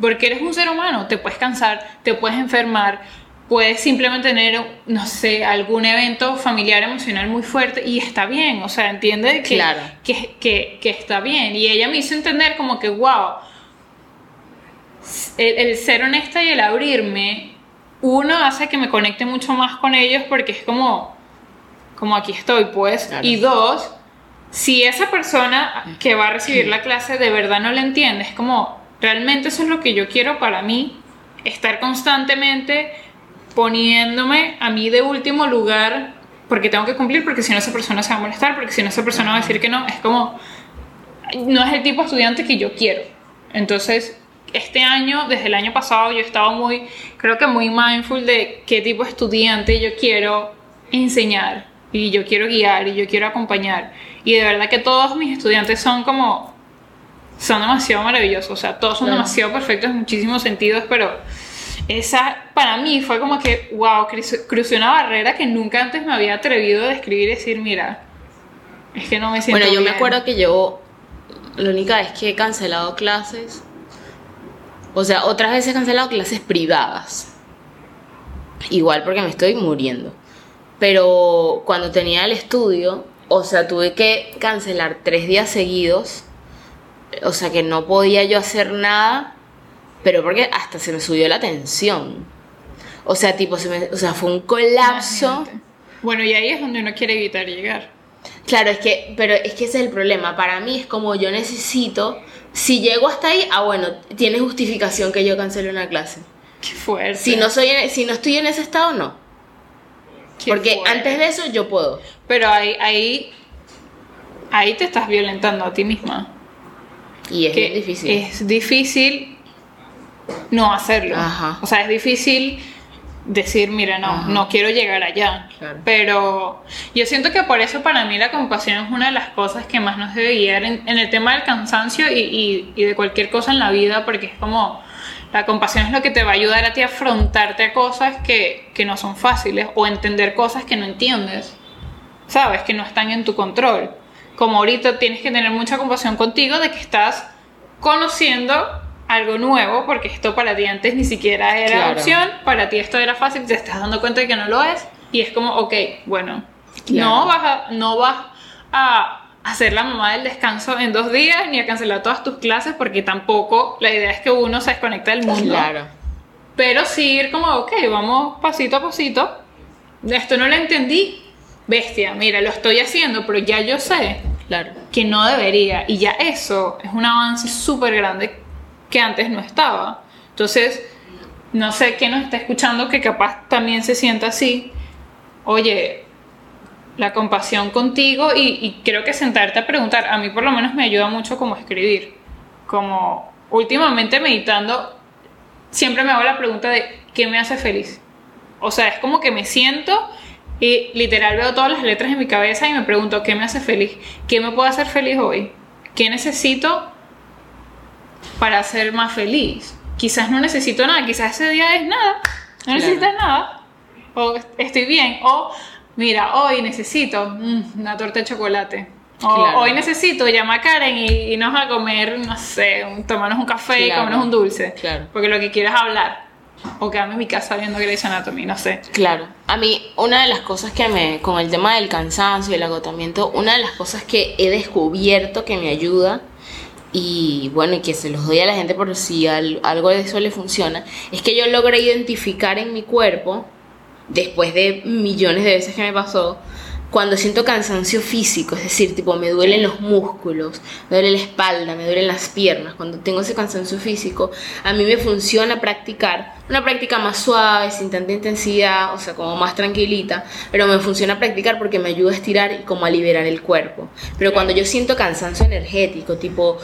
porque eres un ser humano, te puedes cansar, te puedes enfermar, puedes simplemente tener, no sé, algún evento familiar emocional muy fuerte y está bien. O sea, entiende que, Claro. que, que, que está bien. Y ella me hizo entender como que, wow, el, el ser honesta y el abrirme, uno hace que me conecte mucho más con ellos porque es como, como aquí estoy, pues. Claro. Y dos, si esa persona que va a recibir la clase de verdad no la entiende, es como, realmente eso es lo que yo quiero para mí, estar constantemente poniéndome a mí de último lugar porque tengo que cumplir, porque si no esa persona se va a molestar, porque si no esa persona va a decir que no, es como, no es el tipo de estudiante que yo quiero. Entonces, este año, desde el año pasado, yo he estado muy, creo que muy mindful de qué tipo de estudiante yo quiero enseñar y yo quiero guiar y yo quiero acompañar. Y de verdad que todos mis estudiantes son como, son demasiado maravillosos, o sea, todos son Claro. demasiado perfectos en muchísimos sentidos, pero esa para mí fue como que, wow, crucé una barrera que nunca antes me había atrevido a describir y decir, mira, es que no me siento Bueno, yo me bien". acuerdo que yo, la única vez que he cancelado clases, o sea, otras veces he cancelado clases privadas. Igual porque me estoy muriendo. Pero cuando tenía el estudio, o sea, tuve que cancelar tres días seguidos. O sea, que no podía yo hacer nada, pero porque hasta se me subió la tensión. O sea, tipo, se me, o sea, fue un colapso. Bueno, y ahí es donde uno quiere evitar llegar. Claro, es que, pero es que ese es el problema. Para mí es como yo necesito, si llego hasta ahí, ah bueno, tiene justificación que yo cancele una clase. Qué fuerte. Si no soy, en- si no estoy en ese estado, no. Qué Porque fuerte. antes de eso yo puedo. Pero ahí, ahí, ahí te estás violentando a ti misma. Y es que difícil. Es difícil no hacerlo. Ajá. O sea, es difícil decir, mira, no, Ajá. no quiero llegar allá. Claro. Pero yo siento que por eso para mí la compasión es una de las cosas que más nos debe guiar en, en el tema del cansancio y, y- y de cualquier cosa en la vida, porque es como la compasión es lo que te va a ayudar a ti a afrontarte a cosas que, que no son fáciles o entender cosas que no entiendes, sabes, que no están en tu control. Como ahorita tienes que tener mucha compasión contigo de que estás conociendo algo nuevo, porque esto para ti antes ni siquiera era Claro. opción, para ti esto era fácil, te estás dando cuenta de que no lo es, y es como, ok, bueno, Claro. no vas a, no vas a hacer la mamá del descanso en dos días, ni a cancelar todas tus clases, porque tampoco la idea es que uno se desconecta del mundo. Claro. Pero sí ir como, ok, vamos pasito a pasito. Esto no lo entendí. Bestia, mira, lo estoy haciendo, pero ya yo sé Claro. que no debería. Y ya eso es un avance súper grande que antes no estaba. Entonces, no sé quién nos está escuchando que capaz también se sienta así. Oye, la compasión contigo y, y creo que sentarte a preguntar, a mí por lo menos me ayuda mucho como escribir. Como últimamente meditando, siempre me hago la pregunta de ¿qué me hace feliz? O sea, es como que me siento y literal veo todas las letras en mi cabeza y me pregunto ¿qué me hace feliz? ¿Qué me puede hacer feliz hoy? ¿Qué necesito para ser más feliz? Quizás no necesito nada, quizás ese día es nada, no necesitas nada. O estoy bien, o mira, hoy necesito mm, una torta de chocolate. O Claro. hoy necesito llamar a Karen y y irnos a comer, no sé, un- tomarnos un café y Claro. comernos un dulce. Claro. Porque lo que quiero es hablar. O quedarme en mi casa viendo Grey's Anatomy, no sé. Claro. A mí, una de las cosas que me, con el tema del cansancio y el agotamiento, una de las cosas que he descubierto que me ayuda, y bueno, y que se los doy a la gente por si al- algo de eso le funciona, es que yo logré identificar en mi cuerpo, después de millones de veces que me pasó, cuando siento cansancio físico, es decir, tipo me duelen los músculos, me duele la espalda, me duelen las piernas, cuando tengo ese cansancio físico, a mí me funciona practicar una práctica más suave, sin tanta intensidad, o sea, como más tranquilita, pero me funciona practicar porque me ayuda a estirar y como a liberar el cuerpo. Pero cuando yo siento cansancio energético, tipo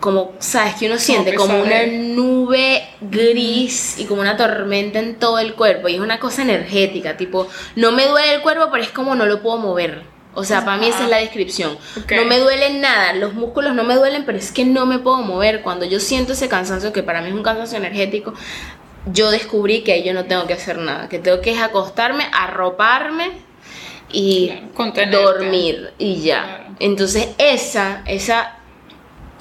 como, ¿sabes? Que uno siente como una nube gris y como una tormenta en todo el cuerpo y es una cosa energética, tipo, no me duele el cuerpo, pero es como no lo puedo mover. O sea, para mí esa es la descripción. Ok. No me duele nada, los músculos no me duelen, pero es que no me puedo mover. Cuando yo siento ese cansancio, que para mí es un cansancio energético, yo descubrí que ahí yo no tengo que hacer nada, que tengo que es acostarme, arroparme y Claro, dormir y ya. Claro. Entonces esa, esa,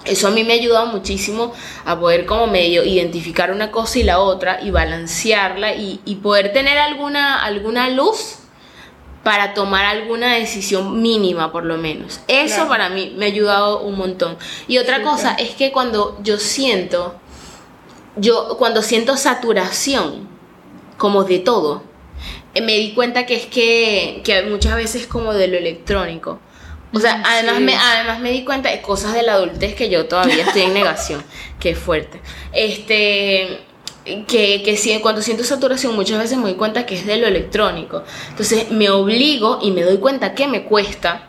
eso a mí me ha ayudado muchísimo a poder como medio identificar una cosa y la otra y balancearla y, y poder tener alguna, alguna luz para tomar alguna decisión mínima por lo menos. Eso Claro. para mí me ha ayudado un montón. Y otra Sí, cosa claro. es que cuando yo siento, yo cuando siento saturación, como de todo, eh, me di cuenta que es que, que muchas veces como de lo electrónico. O sea, Mm, además, sí. me, además me di cuenta de cosas de la adultez que yo todavía estoy en negación. Qué fuerte. Este, que, que sí, cuando siento saturación muchas veces me doy cuenta que es de lo electrónico. Entonces me obligo y me doy cuenta que me cuesta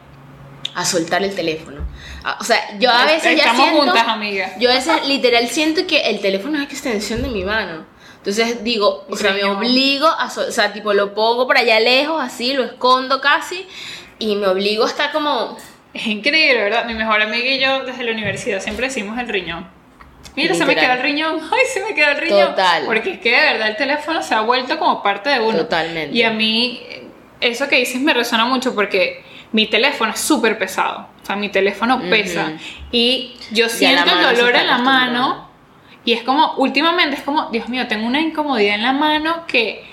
a soltar el teléfono. Ah, O sea, yo a veces ya Estamos siento... juntas, amigas. Yo a veces literal siento que el teléfono es extensión de mi mano. Entonces digo, o sea, me obligo a, o sea, tipo lo pongo por allá lejos, así, lo escondo casi, y me obligo a estar como, Es increíble, ¿verdad? Mi mejor amiga y yo desde la universidad siempre decimos el riñón. Mira, se me Literal. quedó el riñón. Ay, se me quedó el riñón. Total. Porque es que de verdad el teléfono se ha vuelto como parte de uno. Totalmente. Y a mí, eso que dices me resuena mucho porque mi teléfono es súper pesado. O sea, mi teléfono pesa. Y yo siento el dolor en la mano. Y es como, últimamente es como, Dios mío, tengo una incomodidad en la mano que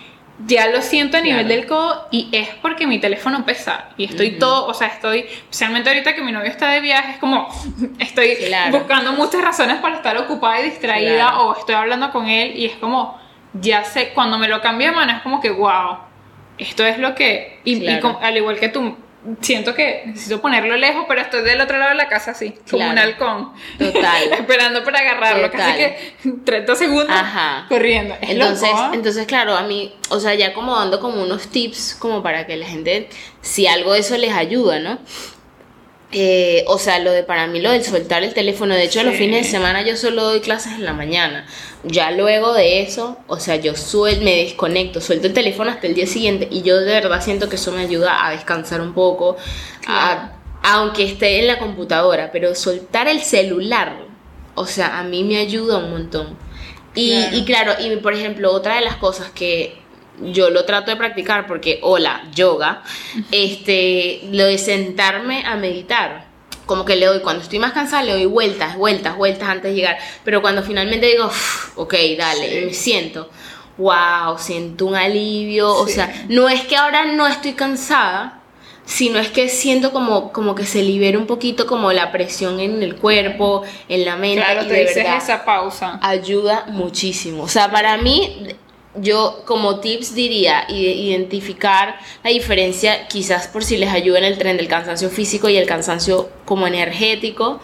ya lo siento a nivel Claro. del codo y es porque mi teléfono pesa. Y estoy todo, o sea, estoy, especialmente ahorita que mi novio está de viaje, es como, estoy Claro. buscando muchas razones para estar ocupada y distraída Claro. o estoy hablando con él y es como, ya sé, cuando me lo cambio de mano es como que, wow, esto es lo que, y, al igual que tú, siento que necesito ponerlo lejos, pero estoy del otro lado de la casa así, como Claro. un halcón. Total. Esperando para agarrarlo, casi Total. que 30 segundos Ajá. corriendo. Es Entonces, loco, ¿ah? entonces, claro, a mí, o sea, ya como dando como unos tips como para que la gente, si algo de eso les ayuda, ¿no? Eh, o sea, lo de para mí lo del soltar el teléfono, de hecho los fines de semana yo solo doy clases en la mañana. Ya luego de eso, o sea, yo suel, me desconecto, suelto el teléfono hasta el día siguiente y yo de verdad siento que eso me ayuda a descansar un poco, a- aunque esté en la computadora, pero soltar el celular, o sea, a mí me ayuda un montón. Y Claro. y claro, y por ejemplo, otra de las cosas que yo lo trato de practicar porque, hola, yoga, este, lo de sentarme a meditar. Como que le doy, cuando estoy más cansada, le doy vueltas, vueltas, vueltas antes de llegar. Pero cuando finalmente digo, "Uf, ok, dale, Sí. y me siento, wow, siento un alivio. O sea, no es que ahora no estoy cansada, sino es que siento como, como que se libera un poquito como la presión en el cuerpo, en la mente. Claro, y te de dices verdad, esa pausa. ayuda muchísimo. O sea, para mí, yo como tips diría identificar la diferencia, quizás por si les ayuda en el tren del cansancio físico y el cansancio como energético.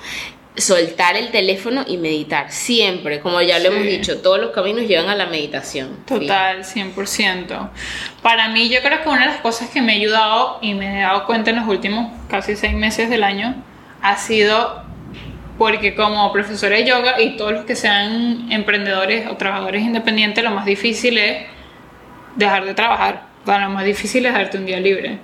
Soltar el teléfono y meditar, siempre, como ya lo Sí. hemos dicho, todos los caminos llevan a la meditación. Total, 100%. Para mí yo creo que una de las cosas que me ha ayudado y me he dado cuenta en los últimos casi seis meses del año ha sido porque como profesora de yoga y todos los que sean emprendedores o trabajadores independientes, lo más difícil es dejar de trabajar. O sea, lo más difícil es darte un día libre.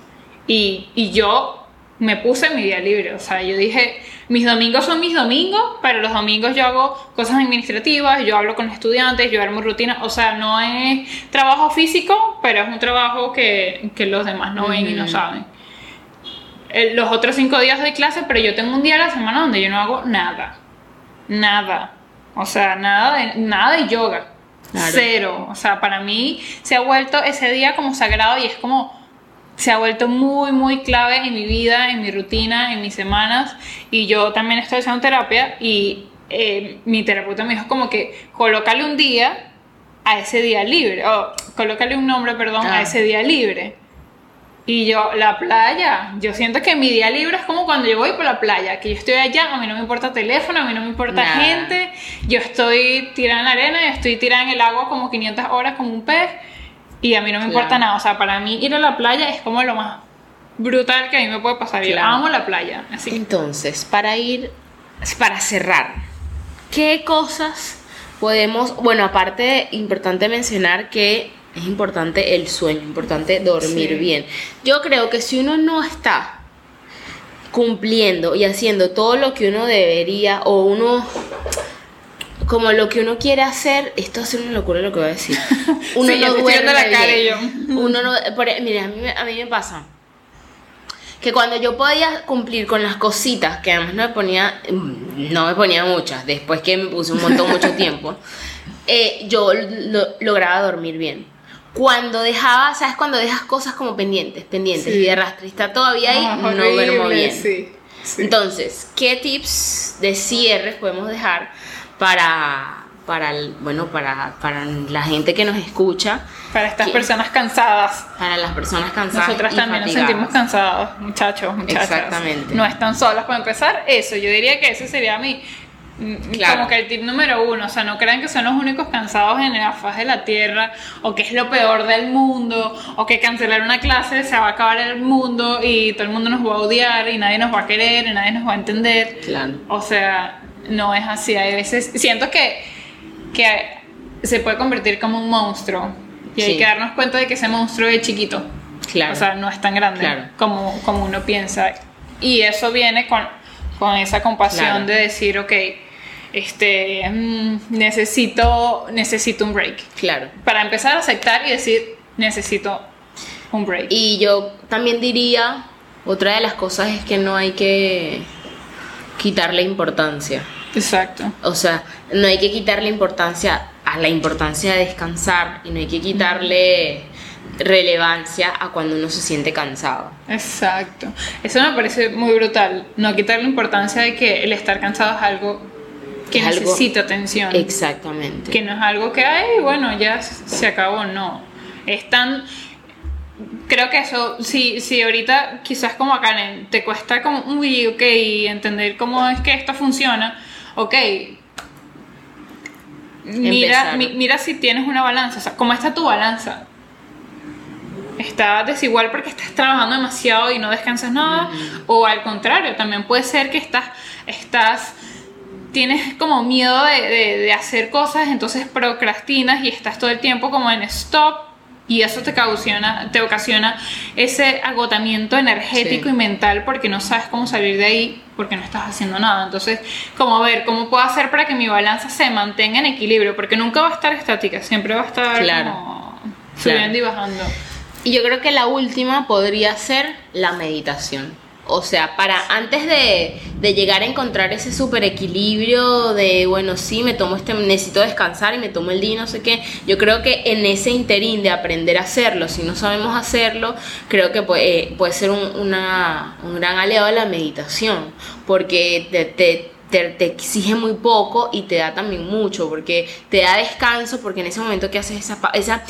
Y, y yo me puse mi día libre. O sea, yo dije, mis domingos son mis domingos, pero los domingos yo hago cosas administrativas, yo hablo con los estudiantes, yo armo rutina. O sea, no es trabajo físico, pero es un trabajo que, que los demás no ven y no saben. Los otros cinco días doy clase, pero yo tengo un día a la semana donde yo no hago nada. Nada. O sea, nada de, nada de yoga. Claro. Cero. O sea, para mí se ha vuelto ese día como sagrado y es como se ha vuelto muy, muy clave en mi vida, en mi rutina, en mis semanas. Y yo también estoy haciendo terapia y eh, mi terapeuta me dijo como que colócale un día a ese día libre, o colócale un nombre, perdón, Ah. a ese día libre. Y yo, la playa, yo siento que mi día libre es como cuando yo voy por la playa, que yo estoy allá, a mí no me importa teléfono, a mí no me importa Nada. gente, yo estoy tirada en la arena, yo estoy tirada en el agua como 500 horas como un pez y a mí no me importa Claro. nada, o sea, para mí ir a la playa es como lo más brutal que a mí me puede pasar, yo Claro. amo la playa, así. Entonces, para ir, para cerrar, ¿qué cosas podemos, bueno, aparte importante mencionar que es importante el sueño, importante dormir Sí. bien. Yo creo que si uno no está cumpliendo y haciendo todo lo que uno debería o uno como lo que uno quiere hacer, esto es una locura lo que voy a decir. Uno Sí, no duerme la cara yo. Uno no, por- e, mire, a mí, me- a mí me pasa que cuando yo podía cumplir con las cositas, que además no me ponía, no me ponía muchas, después que me puse un montón mucho tiempo, eh, yo lo- lograba dormir bien. Cuando dejaba, ¿sabes? Cuando dejas cosas como pendientes, pendientes Sí. y de arrastre y está todavía ahí, Ah, no duermo bien. sí, sí. Entonces, ¿qué tips de cierre podemos dejar para, para el- bueno, para, para la gente que nos escucha, para estas ¿Qué? personas cansadas. para las personas cansadas? Nosotras y también nos fatigadas? sentimos cansados, muchachos, muchachas. Exactamente. No están solas para empezar. Eso, yo diría que ese sería mi. Mm, Claro. Como que el tip número uno, o sea, no crean que son los únicos cansados en la faz de la tierra, o que es lo peor del mundo, o que cancelar una clase se va a acabar el mundo y todo el mundo nos va a odiar y nadie nos va a querer y nadie nos va a entender. Claro. O sea, no es así. Hay veces, siento que, que se puede convertir como un monstruo y hay Sí. que darnos cuenta de que ese monstruo es chiquito. Claro. O sea, no es tan grande Claro. como, como uno piensa. Y eso viene con, con esa compasión de decir, ok, este, mm, necesito, necesito un break. claro. Para empezar a aceptar y decir, necesito un break. Y yo también diría, otra de las cosas es que no hay que quitarle importancia. Exacto. O sea, no hay que quitarle importancia a la importancia de descansar y no hay que quitarle relevancia a cuando uno se siente cansado. Exacto. Eso me parece muy brutal. No quitarle importancia de que el estar cansado es algo que algo- necesita atención. Exactamente. Que no es algo que, ay, bueno, ya se acabó, no. Es tan... Creo que eso, si, si ahorita quizás como a Karen te cuesta como, uy, ok, entender cómo es que esto funciona, ok. Mira, mi- mira si tienes una balanza, o sea, ¿cómo está tu balanza? Está desigual porque estás trabajando demasiado y no descansas nada, o al contrario, también puede ser que estás, estás tienes como miedo de, de- de hacer cosas, entonces procrastinas y estás todo el tiempo como en stop y eso te ocasiona, te ocasiona ese agotamiento energético Sí. y mental porque no sabes cómo salir de ahí porque no estás haciendo nada. Entonces, como ver cómo puedo hacer para que mi balanza se mantenga en equilibrio, porque nunca va a estar estática, siempre va a estar Claro. como Claro. subiendo y bajando. Y yo creo que la última podría ser la meditación. O sea, para antes de, de llegar a encontrar ese super equilibrio de, bueno, sí, me tomo este, necesito descansar y me tomo el día no sé qué, yo creo que en ese interín de aprender a hacerlo, si no sabemos hacerlo, creo que puede, eh, puede ser un, una- un gran aliado de la meditación, porque te, te, te, te exige muy poco y te da también mucho, porque te da descanso, porque en ese momento que haces esa, esa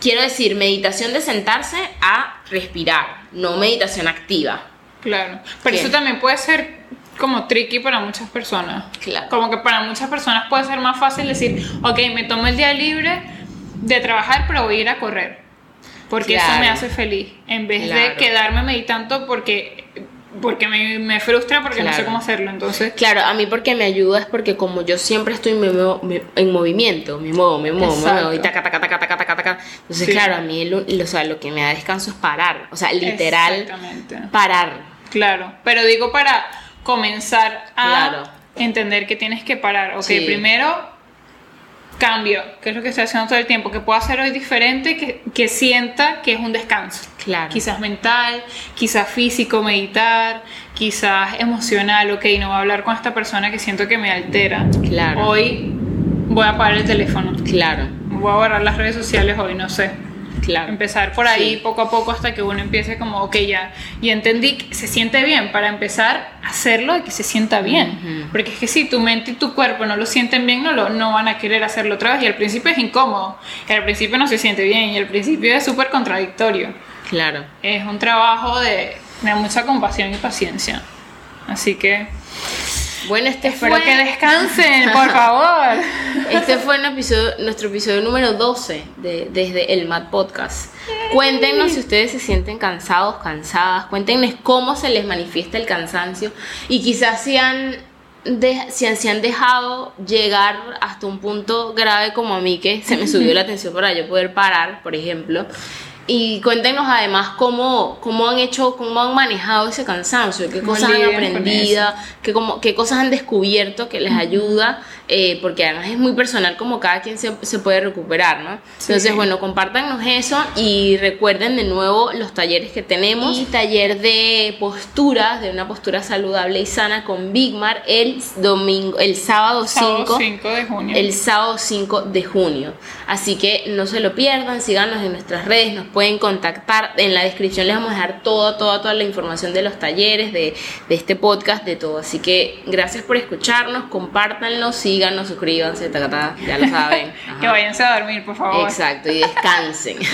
quiero decir, meditación de sentarse a respirar, no meditación activa. Claro, pero Bien. eso también puede ser como tricky para muchas personas. Claro. Como que para muchas personas puede ser más fácil decir, ok, me tomo el día libre de trabajar, pero voy a ir a correr. Porque eso me hace feliz. En vez de quedarme meditando porque porque me, me frustra porque no sé cómo hacerlo. Entonces, Claro, a mí porque me ayuda es porque como yo siempre estoy me muevo- me- en movimiento, me muevo, me muevo, me muevo, y taca, taca, taca, taca, taca, taca. Entonces, Sí. claro, a mí lo, lo- o sea, lo que me da descanso es parar, o sea, literal, Exactamente. parar. Claro, pero digo para comenzar a Claro. entender que tienes que parar. Ok, Sí. primero cambio, que es lo que estoy haciendo todo el tiempo, que puedo hacer hoy diferente, que, que sienta que es un descanso. Claro. Quizás mental, quizás físico, meditar, quizás emocional, ok, no voy a hablar con esta persona que siento que me altera. Claro. Hoy voy a apagar el teléfono, Claro, voy a borrar las redes sociales hoy, no sé. Claro. Empezar por ahí Sí. poco a poco hasta que uno empiece como, ok, ya, y entendí que se siente bien para empezar a hacerlo y que se sienta bien. Ujú. Porque es que si tu mente y tu cuerpo no lo sienten bien, no, lo, no van a querer hacerlo otra vez. Y al principio es incómodo, y al principio no se siente bien, y al principio es súper contradictorio. Claro. Es un trabajo de, de mucha compasión y paciencia. Así que Bueno, este espero fue, que descansen, por favor. este fue un episodio, nuestro episodio número 12 de, desde el Mad Podcast. Cuéntenos si ustedes se sienten cansados, cansadas. Cuéntenos cómo se les manifiesta el cansancio y quizás si han, de- si han, si han dejado llegar hasta un punto grave como a mí que se me subió la tensión para yo poder parar, por ejemplo. Y cuéntenos además cómo, cómo han hecho, cómo han manejado ese cansancio, qué Cómo cosas han aprendido, qué, como, qué cosas han descubierto que les ayuda, eh, porque además es muy personal como cada quien se, se puede recuperar, ¿no? Entonces, Sí. bueno, compártanos eso y recuerden de nuevo los talleres que tenemos. Y taller de posturas, de una postura saludable y sana con Bigmar el domingo, el sábado 5 Sábado 5 de junio. el sábado 5 de junio. Así que no se lo pierdan, síganos en nuestras redes, nos pueden contactar. En la descripción les vamos a dejar toda, toda, toda la información de los talleres, de, de este podcast, de todo. Así que gracias por escucharnos, compártanlo, síganos, suscríbanse, ta, ta, ta, ya lo saben. Ajá. Que váyanse a dormir, por favor. Exacto, y descansen.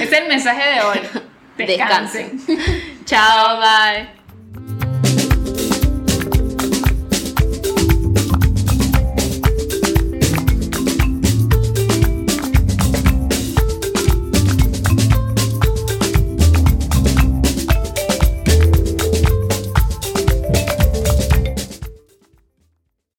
Es el mensaje de hoy. Descansen. descansen. Chao, bye.